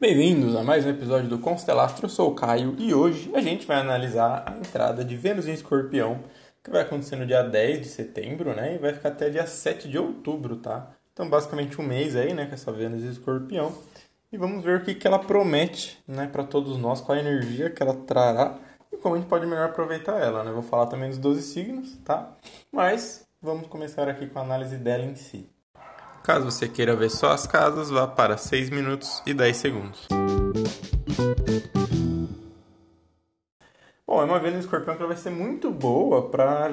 Bem-vindos a mais um episódio do Constelastro. Eu sou o Caio e hoje a gente vai analisar a entrada de Vênus em Escorpião, que vai acontecer no dia 10 de setembro, né? E vai ficar até dia 7 de outubro, tá? Então, basicamente um mês aí, né, com essa Vênus em Escorpião. E vamos ver o que, que ela promete, né, para todos nós, qual a energia que ela trará e como a gente pode melhor aproveitar ela, né? Vou falar também dos 12 signos, tá? Mas vamos começar aqui com a análise dela em si. Caso você queira ver só as casas, vá para 6 minutos e 10 segundos. Bom, é uma Vênus Escorpião que ela vai ser muito boa para,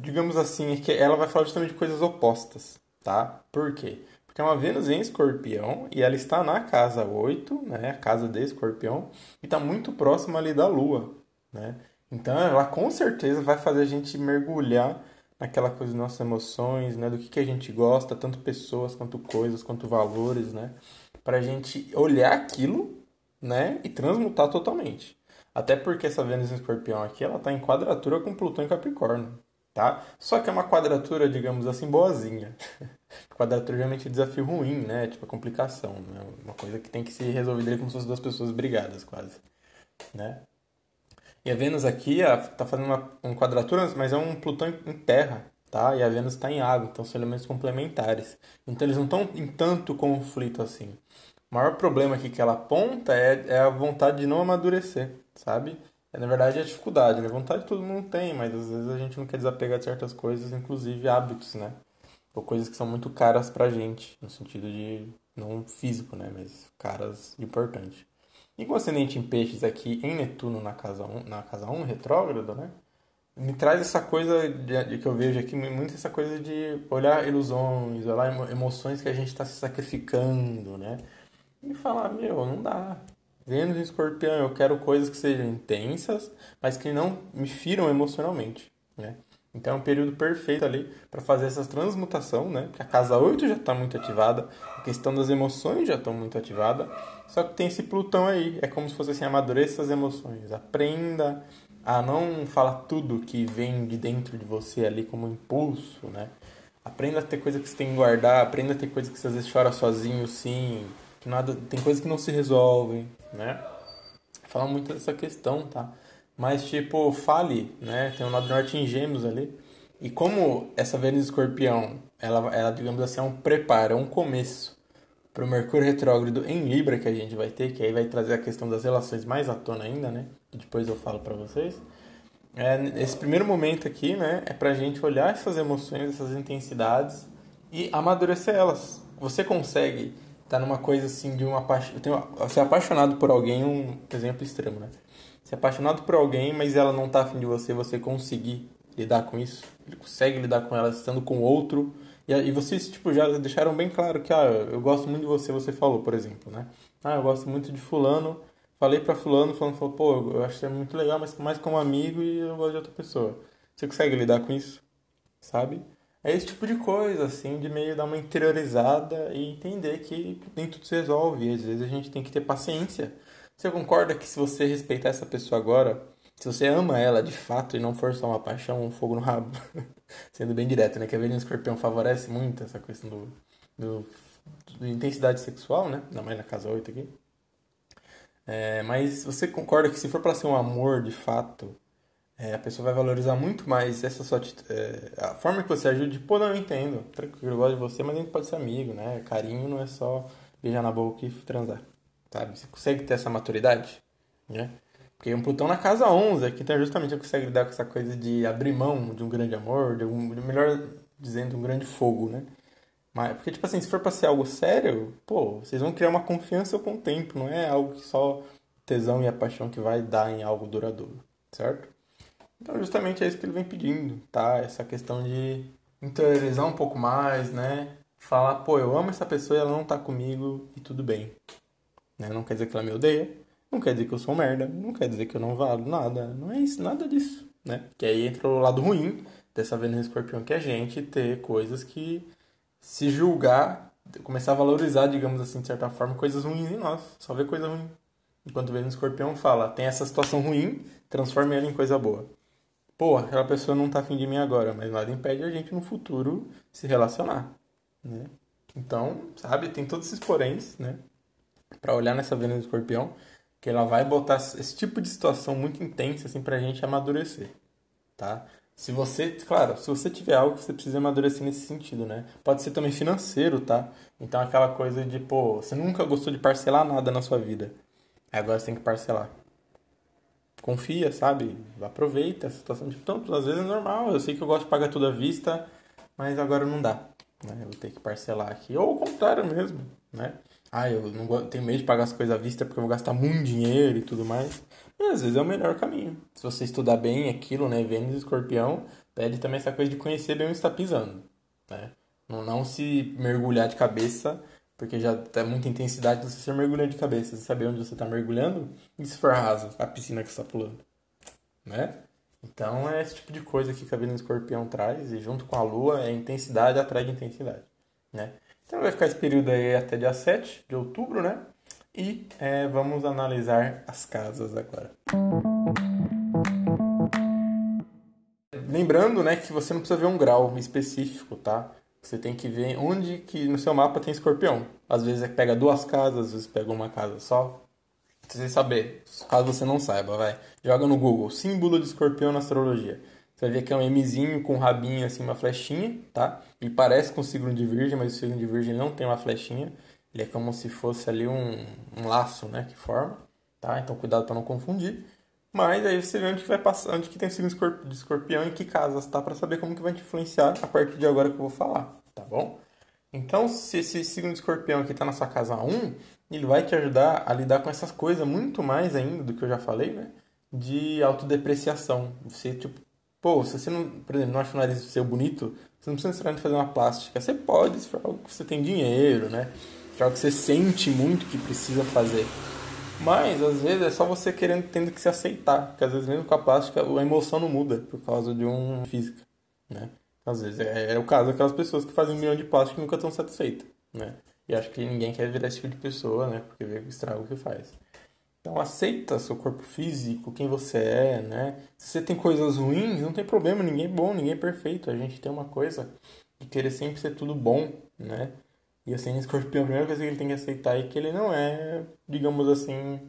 digamos assim, que ela vai falar justamente de coisas opostas, tá? Por quê? Porque é uma Vênus em Escorpião e ela está na casa 8, né? A casa de Escorpião, e está muito próxima ali da Lua, né? Então ela com certeza vai fazer a gente mergulhar naquela coisa das nossas emoções, né? Do que, que a gente gosta, tanto pessoas quanto coisas, quanto valores, né? Pra gente olhar aquilo, né? E transmutar totalmente. Até porque essa Vênus em Escorpião aqui, ela tá em quadratura com Plutão em Capricórnio, tá? Só que é uma quadratura, digamos assim, boazinha. quadratura geralmente é desafio ruim, né? Tipo, a complicação, né? Uma coisa que tem que ser resolvida como se fossem duas pessoas brigadas, quase, né? E a Vênus aqui está fazendo uma, uma quadratura, mas é um Plutão em terra, tá? E a Vênus está em água, então são elementos complementares. Então eles não estão em tanto conflito assim. O maior problema aqui que ela aponta é, é a vontade de não amadurecer, sabe? É, na verdade, é a dificuldade, né? Vontade todo mundo tem, mas às vezes a gente não quer desapegar de certas coisas, inclusive hábitos, né? Ou coisas que são muito caras pra gente, no sentido de não físico, né? Mas caras importante. E com ascendente em peixes aqui em Netuno na casa 1, na casa 1 retrógrado, né? Me traz essa coisa de, de, que eu vejo aqui, muito essa coisa de olhar ilusões, olhar emoções que a gente está se sacrificando, né? E falar, meu, não dá. Vênus em escorpião, eu quero coisas que sejam intensas, mas que não me firam emocionalmente, né? Então é um período perfeito ali para fazer essa transmutação, né? Que a casa 8 já está muito ativada, a questão das emoções já estão muito ativada, só que tem esse Plutão aí, é como se fosse assim, amadureça as emoções, aprenda a não falar tudo que vem de dentro de você ali como impulso, né? Aprenda a ter coisa que você tem que guardar, aprenda a ter coisa que você às vezes chora sozinho, sim, que nada, tem coisas que não se resolvem, né? Fala muito dessa questão, tá? Mas, tipo, fale, né? Tem o lado norte em gêmeos ali. E como essa Vênus Escorpião, ela, ela, digamos assim, é um preparo, é um começo para o Mercúrio retrógrado em Libra que a gente vai ter, que aí vai trazer a questão das relações mais à tona ainda, né? Depois eu falo para vocês. É, esse primeiro momento aqui, né, é pra gente olhar essas emoções, essas intensidades e amadurecer elas. Você consegue estar tá numa coisa assim de uma paixão. Ser apaixonado por alguém, um exemplo extremo, né? ser apaixonado por alguém, mas ela não tá afim de você, você conseguir lidar com isso. Ele consegue lidar com ela estando com outro. E, e vocês, tipo, já deixaram bem claro que, ah, eu gosto muito de você, você falou, por exemplo, né? Ah, eu gosto muito de fulano. Falei pra fulano, fulano falou, pô, eu acho que é muito legal, mas mais como amigo e eu gosto de outra pessoa. Você consegue lidar com isso? Sabe? É esse tipo de coisa, assim, de meio dar uma interiorizada e entender que nem tudo se resolve. E às vezes a gente tem que ter paciência você concorda que se você respeitar essa pessoa agora, se você ama ela de fato e não for só uma paixão, um fogo no rabo, sendo bem direto, né? Que a Venus Escorpião favorece muito essa questão do, do, do intensidade sexual, né? Ainda mais na casa 8 aqui. É, mas você concorda que se for para ser um amor de fato, é, a pessoa vai valorizar muito mais essa sua é, a forma que você ajude. Pô, não, eu entendo. Tranquilo, eu gosto de você, mas a gente pode ser amigo, né? Carinho não é só beijar na boca e transar sabe? Você consegue ter essa maturidade, né? Porque um Plutão na casa 11 aqui, então justamente você consegue lidar com essa coisa de abrir mão de um grande amor, de um, melhor dizendo, um grande fogo, né? Mas, porque, tipo assim, se for pra ser algo sério, pô, vocês vão criar uma confiança com o tempo, não é algo que só tesão e a paixão que vai dar em algo duradouro, certo? Então, justamente é isso que ele vem pedindo, tá? Essa questão de interiorizar um pouco mais, né? Falar, pô, eu amo essa pessoa e ela não tá comigo e tudo bem, né? Não quer dizer que ela me odeia, não quer dizer que eu sou merda, não quer dizer que eu não valo nada, não é isso, nada disso, né? Que aí entra o lado ruim dessa Vênus Escorpião, que é a gente ter coisas que se julgar, começar a valorizar, digamos assim, de certa forma, coisas ruins em nós, só ver coisa ruim. Enquanto Vênus Escorpião fala, tem essa situação ruim, transforme ela em coisa boa. pô, aquela pessoa não tá afim de mim agora, mas nada impede a gente no futuro se relacionar, né? Então, sabe, tem todos esses poréns, né? Pra olhar nessa Vênus Escorpião, que ela vai botar esse tipo de situação muito intensa, assim, pra gente amadurecer, tá? Se você, claro, se você tiver algo que você precisa amadurecer nesse sentido, né? Pode ser também financeiro, tá? Então aquela coisa de, pô, você nunca gostou de parcelar nada na sua vida. Agora você tem que parcelar. Confia, sabe? Aproveita a situação. Tipo, tanto, às vezes é normal. Eu sei que eu gosto de pagar tudo à vista, mas agora não dá. Né? Eu vou ter que parcelar aqui. Ou o contrário mesmo, né? Ah, eu não tenho medo de pagar as coisas à vista porque eu vou gastar muito dinheiro e tudo mais. Mas às vezes é o melhor caminho. Se você estudar bem aquilo, né? Vênus e Escorpião, pede também essa coisa de conhecer bem onde está pisando, né? Não, não se mergulhar de cabeça, porque já tá muita intensidade você ser mergulhando de cabeça. Você saber onde você está mergulhando e se for raso, a piscina que você está pulando, né? Então é esse tipo de coisa que a Vênus Escorpião traz, e junto com a Lua é intensidade atrai intensidade, né? Então vai ficar esse período aí até dia 7 de outubro, né? E é, vamos analisar as casas agora. Lembrando, né, que você não precisa ver um grau específico, tá? Você tem que ver onde que no seu mapa tem escorpião. Às vezes é pega duas casas, às vezes pega uma casa só. Você saber, caso você não saiba, vai. Joga no Google, símbolo de escorpião na astrologia. Você vai ver que é um Mzinho com um rabinho assim, uma flechinha, tá? Ele parece com o signo de virgem, mas o signo de virgem não tem uma flechinha. Ele é como se fosse ali um, um laço, né? Que forma, tá? Então cuidado para não confundir. Mas aí você vê onde que vai passar, onde que tem o signo de escorpião e que casas, tá? Para saber como que vai te influenciar a partir de agora que eu vou falar, tá bom? Então, se esse signo de escorpião aqui tá na sua casa 1, ele vai te ajudar a lidar com essas coisas muito mais ainda do que eu já falei, né? De autodepreciação. Você, tipo, Pô, se você não, por exemplo, não acha o nariz seu bonito, você não precisa necessariamente fazer uma plástica. Você pode, se for algo que você tem dinheiro, né? Se for algo que você sente muito que precisa fazer. Mas, às vezes, é só você querendo, tendo que se aceitar. Porque, às vezes, mesmo com a plástica, a emoção não muda por causa de uma física, né? Às vezes, é, é o caso daquelas pessoas que fazem um milhão de plástica e nunca estão satisfeitas, né? E acho que ninguém quer virar esse tipo de pessoa, né? Porque vê o estrago que faz. Então aceita seu corpo físico, quem você é, né? Se você tem coisas ruins, não tem problema, ninguém é bom, ninguém é perfeito. A gente tem uma coisa de querer sempre ser tudo bom, né? E assim, escorpião, a primeira coisa que ele tem que aceitar é que ele não é, digamos assim,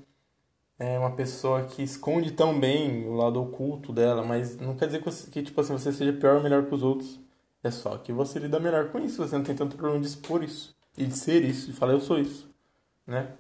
é uma pessoa que esconde tão bem o lado oculto dela, mas não quer dizer que tipo assim, você seja pior ou melhor que os outros. É só que você lida melhor com isso, você não tem tanto problema de expor isso, e de ser isso, de falar eu sou isso, né?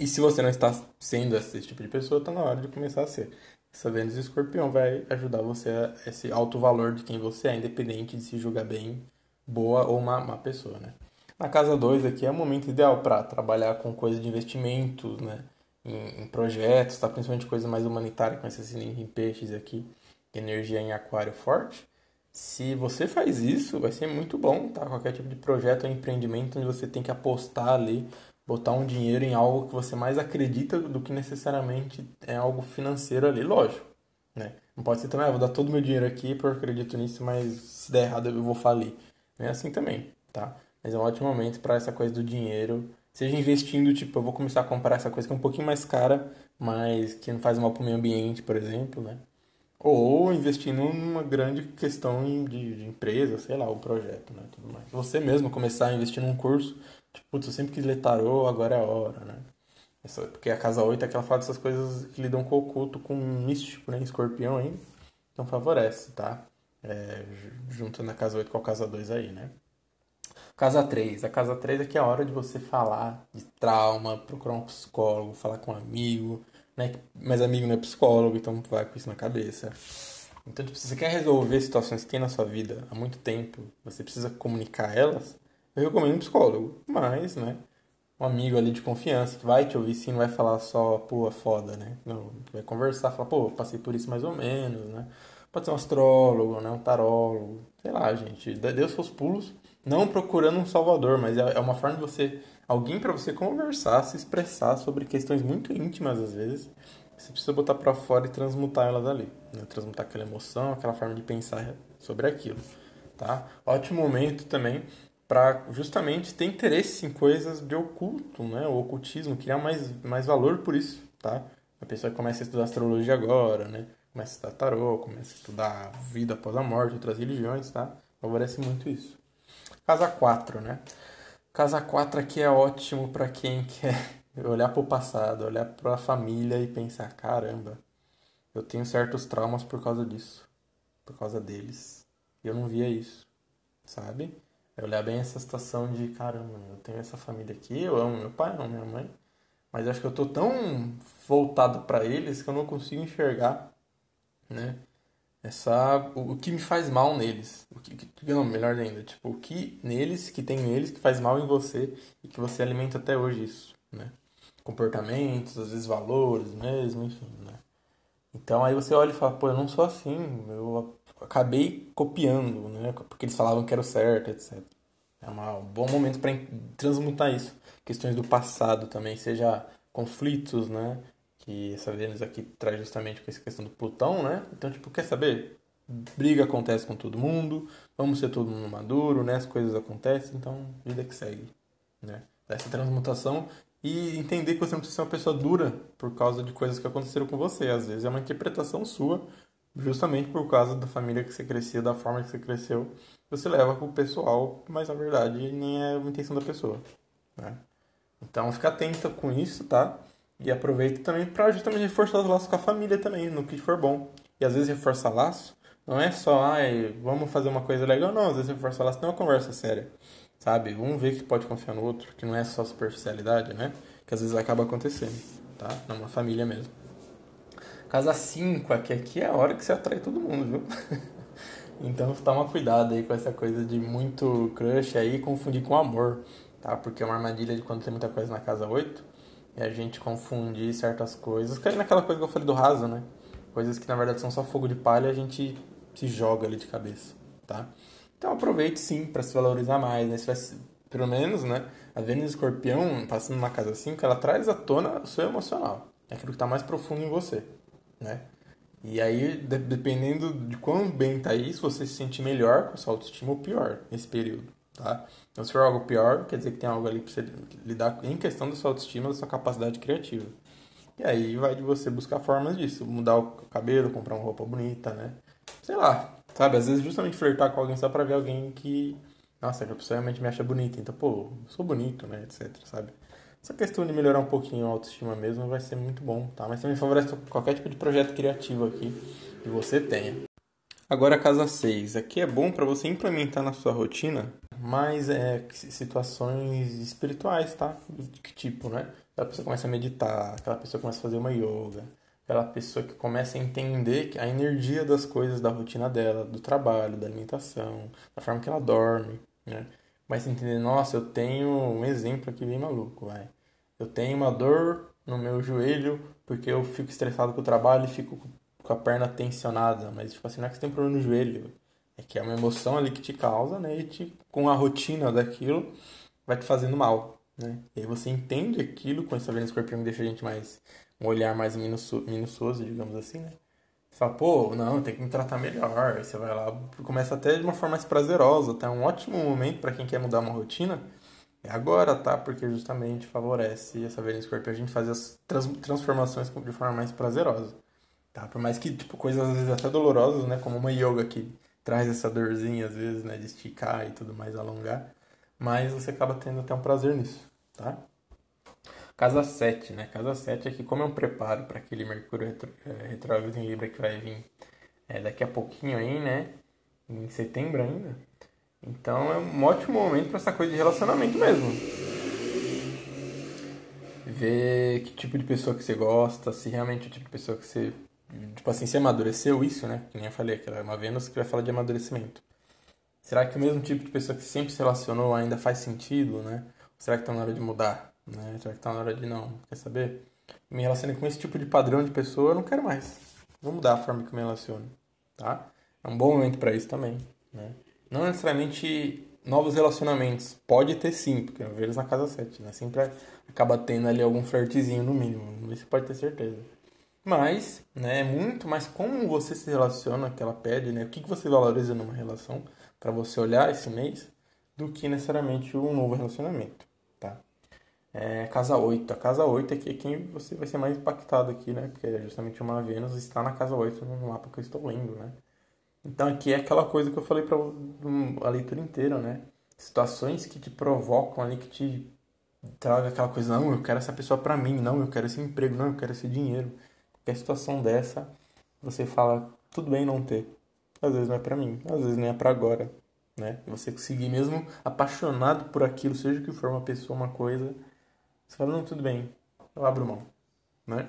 E se você não está sendo esse tipo de pessoa, está na hora de começar a ser. Essa Vênus Escorpião vai ajudar você a esse alto valor de quem você é, independente de se julgar bem, boa ou má, má pessoa, né? Na casa 2 aqui é o momento ideal para trabalhar com coisas de investimentos, né? Em, em projetos, tá? principalmente coisa mais humanitária, com esse sininho em peixes aqui, energia em aquário forte. Se você faz isso, vai ser muito bom, tá? Qualquer tipo de projeto ou empreendimento onde você tem que apostar ali botar um dinheiro em algo que você mais acredita do que necessariamente é algo financeiro ali, lógico, né? Não pode ser também, ah, vou dar todo o meu dinheiro aqui porque eu acredito nisso, mas se der errado eu vou falir. Não é assim também, tá? Mas é um ótimo momento para essa coisa do dinheiro. Seja investindo, tipo, eu vou começar a comprar essa coisa que é um pouquinho mais cara, mas que não faz mal para o meio ambiente, por exemplo, né? Ou investindo numa grande questão de, de empresa, sei lá, um projeto, né? Tudo mais. Você mesmo começar a investir num curso Tipo, putz, eu sempre quis ler tarô, agora é a hora, né? Essa, porque a casa 8 é aquela fala dessas coisas que lidam com o oculto, com o místico, né? Escorpião ainda. Então favorece, tá? É, juntando a casa 8 com a casa 2 aí, né? Casa 3. A casa 3 é que é a hora de você falar de trauma, procurar um psicólogo, falar com um amigo, né? Mas amigo não é psicólogo, então vai com isso na cabeça. Então, tipo, se você quer resolver situações que tem na sua vida há muito tempo, você precisa comunicar elas, eu recomendo um psicólogo. Mas, né? Um amigo ali de confiança que vai te ouvir sim, não vai falar só, pô, é foda, né? Não, vai conversar, falar, pô, passei por isso mais ou menos, né? Pode ser um astrólogo, né? Um tarólogo, sei lá, gente. Os seus pulos, não procurando um salvador, mas é, é uma forma de você. Alguém para você conversar, se expressar sobre questões muito íntimas às vezes. Você precisa botar para fora e transmutar elas ali. Né? Transmutar aquela emoção, aquela forma de pensar sobre aquilo. Tá? Ótimo momento também para justamente ter interesse em coisas de oculto, né? O ocultismo, criar mais, mais valor por isso, tá? A pessoa começa a estudar astrologia agora, né? Começa a estudar tarô, começa a estudar vida após a morte, outras religiões, tá? Favorece muito isso. Casa 4, né? Casa 4 aqui é ótimo para quem quer olhar para o passado, olhar para a família e pensar: caramba, eu tenho certos traumas por causa disso, por causa deles. E eu não via isso, sabe? É olhar bem essa situação de: caramba, eu tenho essa família aqui, eu amo meu pai, amo minha mãe, mas acho que eu tô tão voltado para eles que eu não consigo enxergar, né? Essa o, o, que me faz mal neles o que, não melhor ainda tipo o que neles que tem neles que faz mal em você e que você alimenta até hoje isso né? Comportamentos às vezes valores mesmo enfim né? Então aí você olha e fala pô eu não sou assim eu acabei copiando né? Porque eles falavam que era o certo etc é um bom momento para transmutar isso. Questões do passado também seja conflitos né que essa Vênus aqui traz justamente com essa questão do Plutão, né? Então, tipo, quer saber? Briga acontece com todo mundo, vamos ser todo mundo maduro, né? As coisas acontecem, então, vida que segue, né? Essa transmutação e entender que você não precisa ser uma pessoa dura por causa de coisas que aconteceram com você. Às vezes é uma interpretação sua, justamente por causa da família que você cresceu, da forma que você cresceu. Você leva pro pessoal, mas na verdade nem é a intenção da pessoa, né? Então, fica atento com isso, tá? E aproveita também para justamente reforçar os laços com a família também, no que for bom. E às vezes reforçar laço não é só, ai, vamos fazer uma coisa legal, não. Às vezes reforçar laço não é uma conversa séria, sabe? Um vê que pode confiar no outro, que não é só superficialidade, né? Que às vezes acaba acontecendo, tá? Numa família mesmo. Casa 5, aqui, aqui é a hora que você atrai todo mundo, viu? então toma cuidado aí com essa coisa de muito crush aí confundir com amor, tá? Porque é uma armadilha de quando tem muita coisa na casa 8 e a gente confundir certas coisas. Cai naquela coisa que eu falei do raso, né? Coisas que na verdade são só fogo de palha a gente se joga ali de cabeça, tá? Então aproveite sim para se valorizar mais, né? Vai, pelo menos, né? A Vênus Escorpião, passando na casa 5, ela traz à tona o seu emocional. É aquilo que está mais profundo em você, né? E aí, de, dependendo de quão bem tá isso, você se sente melhor com a sua autoestima ou pior nesse período, tá? Então, se for algo pior, quer dizer que tem algo ali para você lidar em questão da sua autoestima, da sua capacidade criativa. E aí vai de você buscar formas disso, mudar o cabelo, comprar uma roupa bonita, né? Sei lá, sabe? Às vezes justamente flertar com alguém só pra ver alguém que, nossa, a pessoa realmente me acha bonita. Então, pô, sou bonito, né? Etc, sabe? Essa questão de melhorar um pouquinho a autoestima mesmo vai ser muito bom, tá? Mas também favorece qualquer tipo de projeto criativo aqui que você tenha. Agora a casa 6. Aqui é bom para você implementar na sua rotina mais é, situações espirituais, tá? Que tipo, né? Aquela pessoa começa a meditar, aquela pessoa começa a fazer uma yoga, aquela pessoa que começa a entender a energia das coisas da rotina dela, do trabalho, da alimentação, da forma que ela dorme, né? A entender, nossa, eu tenho um exemplo aqui bem maluco, vai. Eu tenho uma dor no meu joelho porque eu fico estressado com o trabalho e fico com a perna tensionada, mas tipo assim, não é que você tem problema no joelho, é que é uma emoção ali que te causa, né? E te, com a rotina daquilo vai te fazendo mal, né? E aí você entende aquilo com essa Vênus Escorpião que deixa a gente mais um olhar mais minucio, minucioso, digamos assim, né? Você fala, pô, não, tem que me tratar melhor. Aí você vai lá, começa até de uma forma mais prazerosa, tá? Um ótimo momento para quem quer mudar uma rotina. É agora, tá? Porque justamente favorece essa Vênus Escorpião a gente fazer as trans, transformações de forma mais prazerosa. Tá? Por mais que, tipo, coisas às vezes até dolorosas, né? Como uma yoga que traz essa dorzinha às vezes, né? De esticar e tudo mais, alongar. Mas você acaba tendo até um prazer nisso, tá? Casa 7, né? Casa 7 aqui, como é um preparo para aquele Mercúrio retro, é, retrógrado em Libra que vai vir é, daqui a pouquinho aí, né? Em setembro ainda. Então é um ótimo momento para essa coisa de relacionamento mesmo. Ver que tipo de pessoa que você gosta, se realmente é o tipo de pessoa que você tipo assim, se amadureceu isso, né? Que nem eu falei, que ela é uma Vênus que vai falar de amadurecimento. Será que o mesmo tipo de pessoa que sempre se relacionou ainda faz sentido, né? Ou será que tá na hora de mudar, né? Será que tá na hora de não? Quer saber? Me relacionei com esse tipo de padrão de pessoa, eu não quero mais. Vou mudar a forma que me relaciono, tá? É um bom momento para isso também, né? Não necessariamente novos relacionamentos. Pode ter sim, porque eu vejo na casa 7, né? Sempre acaba tendo ali algum flertezinho no mínimo. Isso pode ter certeza. Mas, né, é muito mais como você se relaciona, que ela pede, né? O que, que você valoriza numa relação para você olhar esse mês, do que necessariamente um novo relacionamento, tá? É casa 8. A casa 8 aqui é quem você vai ser mais impactado aqui, né? Porque é justamente uma Vênus está na casa 8 no mapa que eu estou lendo, né? Então aqui é aquela coisa que eu falei para a leitura inteira, né? Situações que te provocam ali, que te traga aquela coisa, não, eu quero essa pessoa para mim, não, eu quero esse emprego, não, eu quero esse dinheiro. Qualquer situação dessa, você fala, tudo bem não ter. Às vezes não é para mim, às vezes não é para agora, né? Você conseguir mesmo apaixonado por aquilo, seja que for uma pessoa, uma coisa, você fala, não, tudo bem, eu abro mão, né?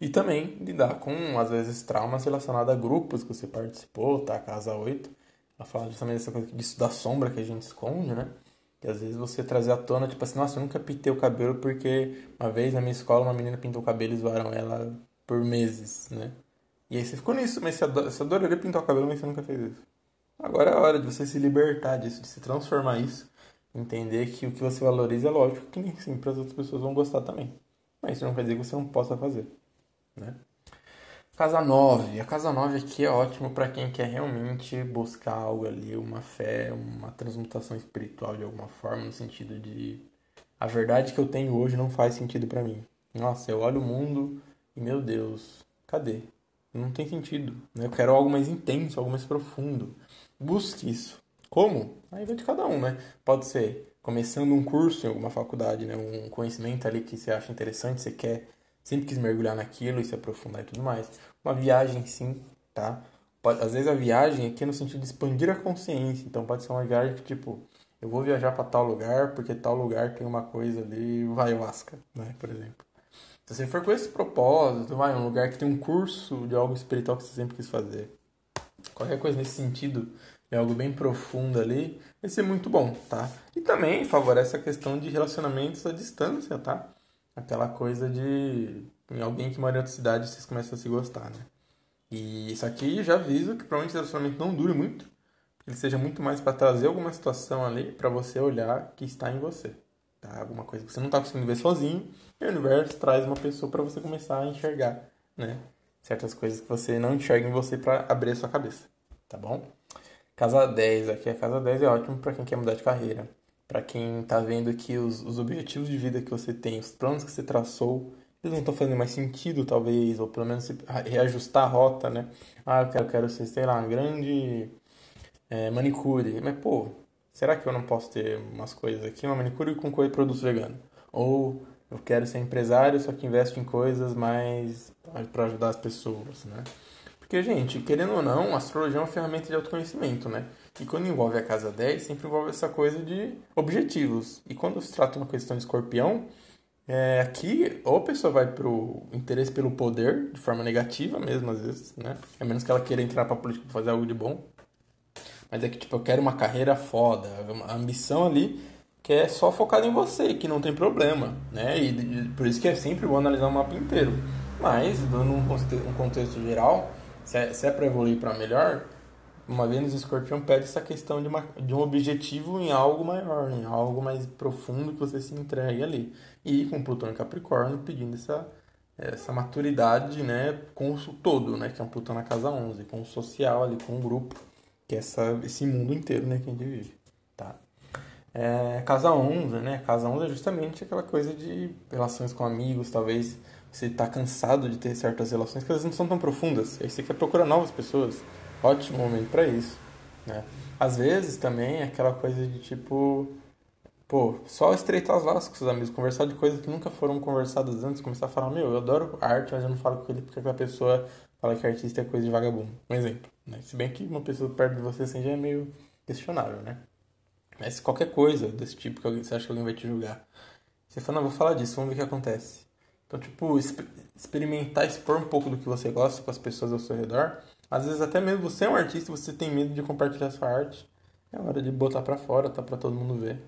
E também lidar com, às vezes, traumas relacionados a grupos que você participou, tá? Casa 8. Ela fala justamente dessa coisa disso da sombra que a gente esconde, né? E às vezes você trazer à tona, tipo assim, nossa, eu nunca pintei o cabelo porque uma vez na minha escola uma menina pintou o cabelo e zoaram ela por meses, né? E aí você ficou nisso, mas você, adora, você adoraria pintar o cabelo, mas você nunca fez isso. Agora é a hora de você se libertar disso, de se transformar isso. Entender que o que você valoriza é lógico que nem sempre as outras pessoas vão gostar também. Mas isso não quer dizer que você não possa fazer. Né? Casa 9. A casa 9 aqui é ótimo para quem quer realmente buscar algo ali, uma fé, uma transmutação espiritual de alguma forma, no sentido de a verdade que eu tenho hoje não faz sentido para mim. Nossa, eu olho o mundo e meu Deus, cadê? Não tem sentido. Né? Eu quero algo mais intenso, algo mais profundo. Busque isso. Como? Aí vai de cada um, né? Pode ser começando um curso em alguma faculdade, né? Um conhecimento ali que você acha interessante, você quer sempre quis mergulhar naquilo e se aprofundar e tudo mais. Uma viagem, sim, tá? Pode, às vezes a viagem aqui é no sentido de expandir a consciência. Então pode ser uma viagem que, tipo, eu vou viajar para tal lugar porque tal lugar tem uma coisa ali, o ayahuasca, né? Por exemplo. Se você for com esse propósito, vai um lugar que tem um curso de algo espiritual que você sempre quis fazer. Qualquer coisa nesse sentido, é algo bem profundo ali, vai ser muito bom, tá? E também favorece a questão de relacionamentos à distância, tá? aquela coisa de em alguém que mora em outra cidade vocês começam a se gostar, né? E isso aqui já aviso que provavelmente o relacionamento não dure muito, ele seja muito mais para trazer alguma situação ali para você olhar que está em você, tá? Alguma coisa que você não está conseguindo ver sozinho, e o universo traz uma pessoa para você começar a enxergar, né? Certas coisas que você não enxerga em você para abrir a sua cabeça, tá bom? Casa 10, aqui a casa 10 é ótimo para quem quer mudar de carreira para quem está vendo que os, os objetivos de vida que você tem, os planos que você traçou, eles não estão fazendo mais sentido, talvez, ou pelo menos reajustar a rota, né? Ah, eu quero, quero ser, sei lá, uma grande é, manicure. Mas, pô, será que eu não posso ter umas coisas aqui, uma manicure com coisa produtos veganos? Ou eu quero ser empresário, só que investe em coisas mais para ajudar as pessoas, né? Porque, gente, querendo ou não, a astrologia é uma ferramenta de autoconhecimento, né? E quando envolve a casa 10, sempre envolve essa coisa de objetivos. E quando se trata de uma questão de escorpião, é, aqui ou a pessoa vai pro interesse pelo poder, de forma negativa mesmo, às vezes, né? A menos que ela queira entrar pra política pra fazer algo de bom. Mas é que, tipo, eu quero uma carreira foda, a ambição ali que é só focada em você, que não tem problema, né? E, por isso que é sempre bom analisar o mapa inteiro. Mas, dando um contexto, geral, se é, se é para evoluir para melhor, uma Vênus Escorpião pede essa questão de, uma, de um objetivo em algo maior, em algo mais profundo que você se entregue ali. E com Plutão em Capricórnio pedindo essa, essa maturidade né, com o todo, né, que é um Plutão na casa 11, com o social ali, com o grupo, que é essa, esse mundo inteiro né, que a gente vive. Tá? É, casa 11, né? Casa 11 é justamente aquela coisa de relações com amigos, talvez você está cansado de ter certas relações que às vezes não são tão profundas. Aí você quer procurar novas pessoas. Ótimo momento para isso, né? Às vezes também é aquela coisa de tipo, pô, só estreitar os laços com seus amigos, conversar de coisas que nunca foram conversadas antes, começar a falar, meu, eu adoro arte, mas eu não falo com ele porque aquela pessoa fala que artista é coisa de vagabundo. Um exemplo, né? Se bem que uma pessoa perto de você assim já é meio questionável, né? Mas qualquer coisa desse tipo que você acha que alguém vai te julgar, você fala, não, vou falar disso, vamos ver o que acontece. Então, tipo, experimentar, expor um pouco do que você gosta com as pessoas ao seu redor. Às vezes até mesmo você é um artista, você tem medo de compartilhar sua arte. É hora de botar para fora, tá para todo mundo ver.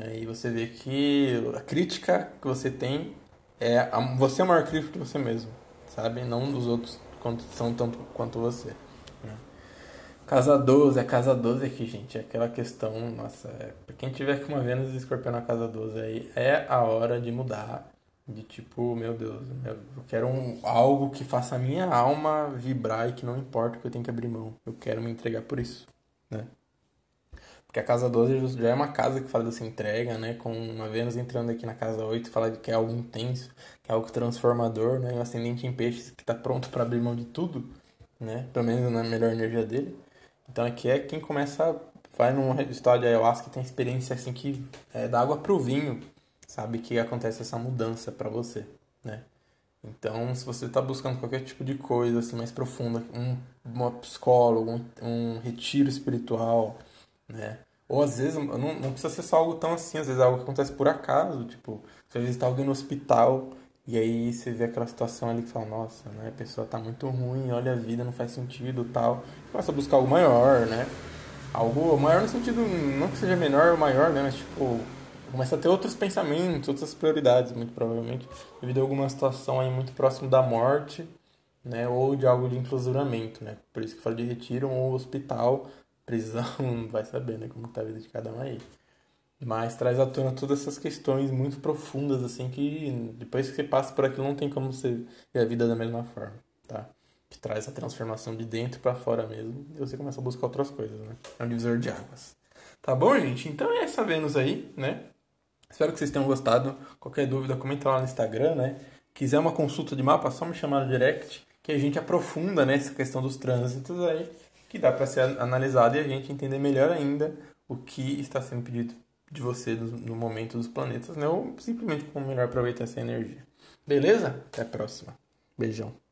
É, e você vê que a crítica que você tem é a, você é o maior crítico de você mesmo, sabe? Não os outros quanto, são tanto quanto você. Né? Casa 12, a casa 12 aqui, gente, é aquela questão, nossa, é, pra quem tiver com uma Vênus e Escorpião na casa 12 aí, é a hora de mudar de tipo, meu Deus, eu quero um, algo que faça a minha alma vibrar e que não importa que eu tenho que abrir mão. Eu quero me entregar por isso, né? Porque a casa 12 já é uma casa que fala dessa entrega, né? Com uma Vênus entrando aqui na casa 8, fala que é algo intenso, que é algo transformador, né? Um ascendente em peixes que está pronto para abrir mão de tudo, né? Pelo menos na melhor energia dele. Então aqui é quem começa, vai num estado de ayahuasca tem experiência assim que é da água pro vinho, sabe que acontece essa mudança para você, né? Então, se você está buscando qualquer tipo de coisa assim mais profunda, um uma psicólogo, um, um retiro espiritual, né? Ou às vezes não, não precisa ser só algo tão assim, às vezes é algo que acontece por acaso, tipo, você vezes está alguém no hospital e aí você vê aquela situação ali que fala, nossa, né, a pessoa tá muito ruim, olha a vida, não faz sentido tal. Começa a buscar algo maior, né? Algo maior no sentido, não que seja menor ou maior, né? Mas tipo, começa a ter outros pensamentos, outras prioridades, muito provavelmente, devido a alguma situação aí muito próximo da morte, né? Ou de algo de enclausuramento, né? Por isso que fala de retiro ou hospital, prisão, vai saber, né? Como tá a vida de cada um aí. Mas traz à tona todas essas questões muito profundas, assim, que depois que você passa por aquilo não tem como você ver a vida da mesma forma, tá? Que traz a transformação de dentro para fora mesmo e você começa a buscar outras coisas, né? É um divisor de águas. Tá bom, gente? Então é essa Vênus aí, né? Espero que vocês tenham gostado. Qualquer dúvida, comenta lá no Instagram, né? Quiser uma consulta de mapa, só me chamar no direct, que a gente aprofunda nessa né, questão dos trânsitos aí, que dá para ser analisado e a gente entender melhor ainda o que está sendo pedido de você no momento dos planetas, né? Ou simplesmente como melhor aproveitar essa energia. Beleza? Até a próxima. Beijão.